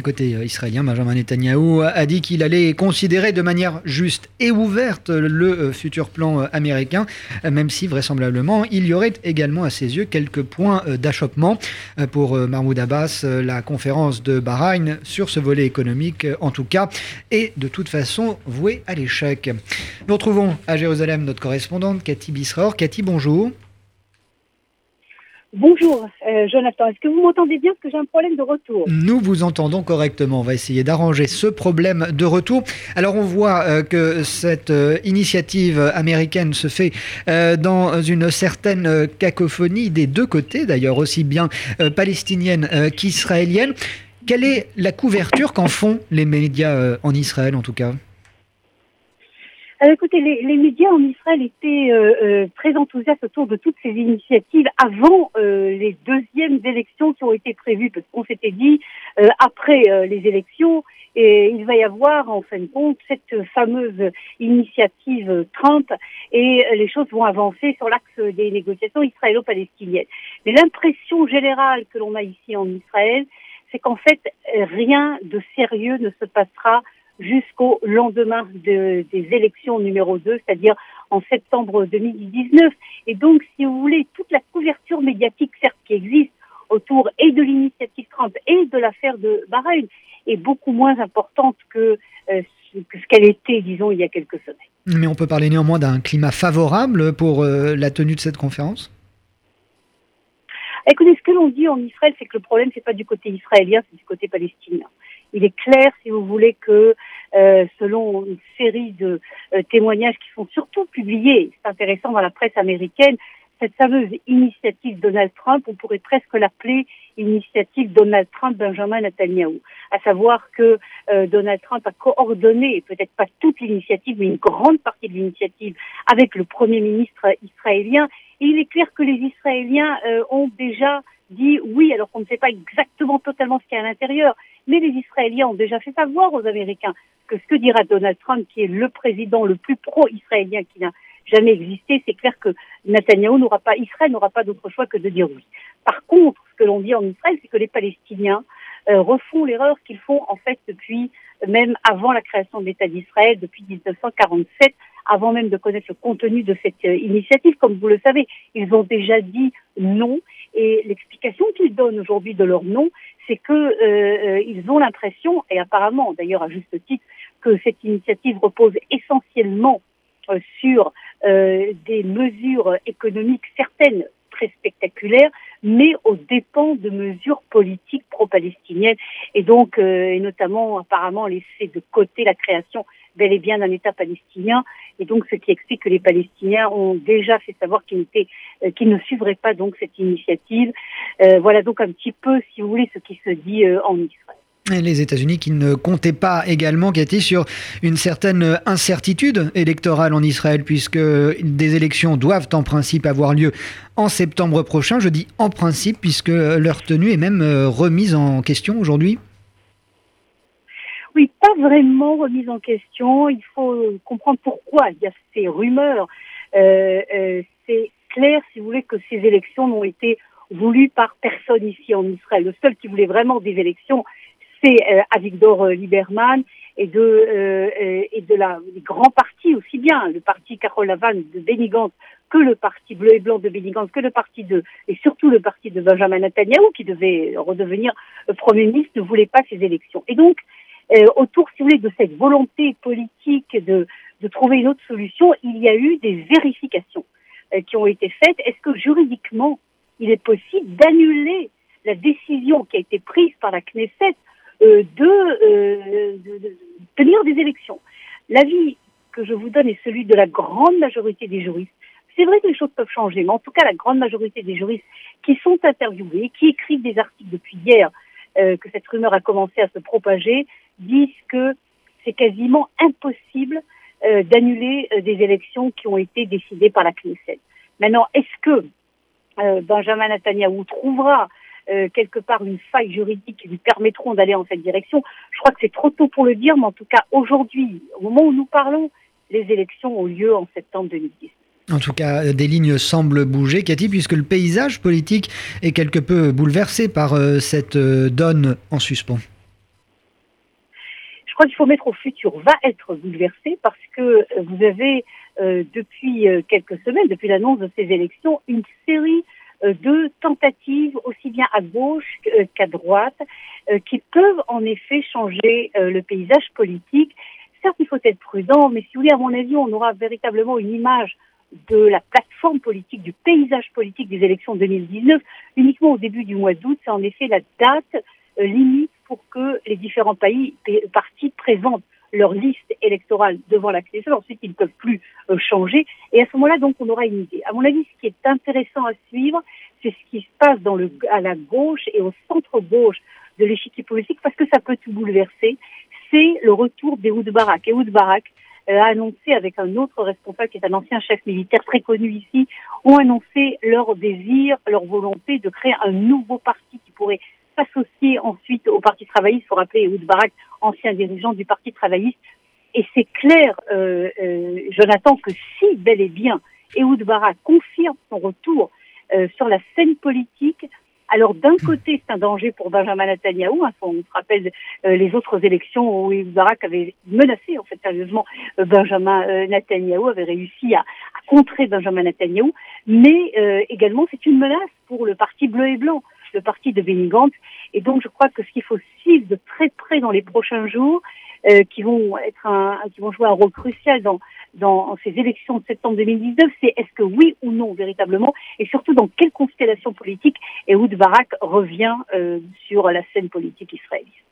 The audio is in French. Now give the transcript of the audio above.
Et côté euh, israélien, Benjamin Netanyahou a dit qu'il allait considérer de manière juste et ouverte le euh, futur plan euh, américain, même si vraisemblablement il y aurait également à ses yeux quelques points d'achoppement. Pour Mahmoud Abbas, la conférence de Bahreïn sur ce volet économique, en tout cas, est de toute façon vouée à l'échec. Nous retrouvons à Jérusalem notre correspondante Cathy Bisror. Cathy, bonjour. Bonjour euh, Jonathan, est-ce que vous m'entendez bien? Parce que j'ai un problème de retour. Nous vous entendons correctement. On va essayer d'arranger ce problème de retour. Alors on voit euh, que cette euh, initiative américaine se fait dans une certaine cacophonie des deux côtés, d'ailleurs aussi bien palestinienne qu'israélienne. Quelle est la couverture qu'en font les médias en Israël en tout cas? Euh, écoutez, les, médias en Israël étaient euh, euh, très enthousiastes autour de toutes ces initiatives avant les deuxièmes élections qui ont été prévues, parce qu'on s'était dit, après les élections, et il va y avoir en fin de compte cette fameuse initiative Trump et les choses vont avancer sur l'axe des négociations israélo-palestiniennes. Mais l'impression générale que l'on a ici en Israël, c'est qu'en fait, rien de sérieux ne se passera jusqu'au lendemain de, des élections numéro 2, c'est-à-dire en septembre 2019. Et donc, si vous voulez, toute la couverture médiatique, certes, qui existe autour et de l'initiative Trump et de l'affaire de Bahreïn est beaucoup moins importante que, euh, ce qu'elle était, disons, il y a quelques semaines. Mais on peut parler néanmoins d'un climat favorable pour euh, la tenue de cette conférence? Écoutez, ce que l'on dit en Israël, c'est que le problème, c'est pas du côté israélien, c'est du côté palestinien. Il est clair, si vous voulez, que euh, selon une série de euh, témoignages qui sont surtout publiés, c'est intéressant dans la presse américaine, cette fameuse initiative Donald Trump, on pourrait presque l'appeler initiative Donald Trump-Benjamin Netanyahu. À savoir que euh, Donald Trump a coordonné, peut-être pas toute l'initiative, mais une grande partie de l'initiative avec le Premier ministre israélien. Et il est clair que les Israéliens ont déjà dit oui, alors qu'on ne sait pas exactement totalement ce qu'il y a à l'intérieur, mais les Israéliens ont déjà fait savoir aux Américains que ce que dira Donald Trump, qui est le président le plus pro-israélien qui n'a jamais existé, c'est clair que Netanyahu n'aura pas, Israël n'aura pas d'autre choix que de dire oui. Par contre, ce que l'on dit en Israël, c'est que les Palestiniens euh, refont l'erreur qu'ils font en fait depuis même avant la création de l'État d'Israël, depuis 1947, avant même de connaître le contenu de cette euh, initiative. Comme vous le savez, ils ont déjà dit non et l'explication qu'ils donnent aujourd'hui de leur nom, c'est que euh, ont l'impression, et apparemment d'ailleurs à juste titre, que cette initiative repose essentiellement sur des mesures économiques certaines très spectaculaires, mais aux dépens de mesures politiques pro-palestiniennes, et donc, et notamment apparemment laisser de côté la création bel et bien d'un État palestinien, et donc ce qui explique que les Palestiniens ont déjà fait savoir qu'ils euh, ne suivraient pas donc cette initiative. Euh, voilà donc un petit peu, si vous voulez, ce qui se dit euh, en Israël. Les États-Unis qui ne comptaient pas également, Cathy, sur une certaine incertitude électorale en Israël, puisque des élections doivent en principe avoir lieu en septembre prochain. Je dis en principe, puisque leur tenue est même remise en question aujourd'hui. Oui, pas vraiment remise en question. Il faut comprendre pourquoi il y a ces rumeurs. Euh, euh, c'est clair, si vous voulez, que ces élections n'ont été voulues par personne ici en Israël. Le seul qui voulait vraiment des élections, c'est euh, Avigdor Lieberman et de euh, et de la des grands partis aussi bien le parti Carole Lavan de Benny que le parti bleu et blanc de Benny que le parti de et surtout le parti de Benjamin Netanyahu qui devait redevenir premier ministre ne voulait pas ces élections. Et donc euh, autour, si vous voulez, de cette volonté politique de, de trouver une autre solution, il y a eu des vérifications euh, qui ont été faites. Est-ce que juridiquement, il est possible d'annuler la décision qui a été prise par la Knesset euh, de, de, de, tenir des élections L'avis que je vous donne est celui de la grande majorité des juristes. C'est vrai que les choses peuvent changer, mais en tout cas, la grande majorité des juristes qui sont interviewés, qui écrivent des articles depuis hier, euh, que cette rumeur a commencé à se propager, disent que c'est quasiment impossible euh, d'annuler euh, des élections qui ont été décidées par la Knesset. Maintenant, est-ce que euh, Benjamin Netanyahu trouvera euh, quelque part une faille juridique qui lui permettront d'aller en cette direction Je crois que c'est trop tôt pour le dire, mais en tout cas, aujourd'hui, au moment où nous parlons, les élections ont lieu en septembre 2010. En tout cas, des lignes semblent bouger, Cathy, puisque le paysage politique est quelque peu bouleversé par cette donne en suspens. crois qu'il faut mettre au futur, va être bouleversé parce que vous avez depuis quelques semaines, depuis l'annonce de ces élections, une série de tentatives, aussi bien à gauche qu'à droite, qui peuvent en effet changer le paysage politique. Certes, il faut être prudent, mais si vous voulez, à mon avis, on aura véritablement une image de la plateforme politique, du paysage politique des élections 2019 uniquement au début du mois d'août. C'est en effet la date euh, limite pour que les différents pays, partis présentent leur liste électorale devant la CNSL. Ensuite, ils ne peuvent plus euh, changer. Et à ce moment-là, donc, on aura une idée. À mon avis, ce qui est intéressant à suivre, c'est ce qui se passe dans le, à la gauche et au centre-gauche de l'échiquier politique, parce que ça peut tout bouleverser. C'est le retour d'Ehoud Barak. Ehud Barak, euh, a annoncé avec un autre responsable qui est un ancien chef militaire très connu ici, ont annoncé leur désir, leur volonté de créer un nouveau parti qui pourrait s'associer ensuite au Parti travailliste. Il faut rappeler Ehud Barak, ancien dirigeant du Parti travailliste. Et c'est clair, euh, euh, Jonathan, que si bel et bien Ehud Barak confirme son retour euh, sur la scène politique, alors d'un côté, c'est un danger pour Benjamin Netanyahu. Hein, on se rappelle euh, les autres élections où Barak avait menacé en fait sérieusement euh, Benjamin euh, Netanyahu, avait réussi à, contrer Benjamin Netanyahu. Mais également, c'est une menace pour le parti bleu et blanc, le parti de Benny. Et donc, je crois que ce qu'il faut suivre de très près dans les prochains jours, qui vont être un, qui vont jouer un rôle crucial dans dans ces élections de septembre 2019, c'est est-ce que oui ou non véritablement, et surtout dans quelle constellation politique Ehud Barak revient euh, sur la scène politique israélienne.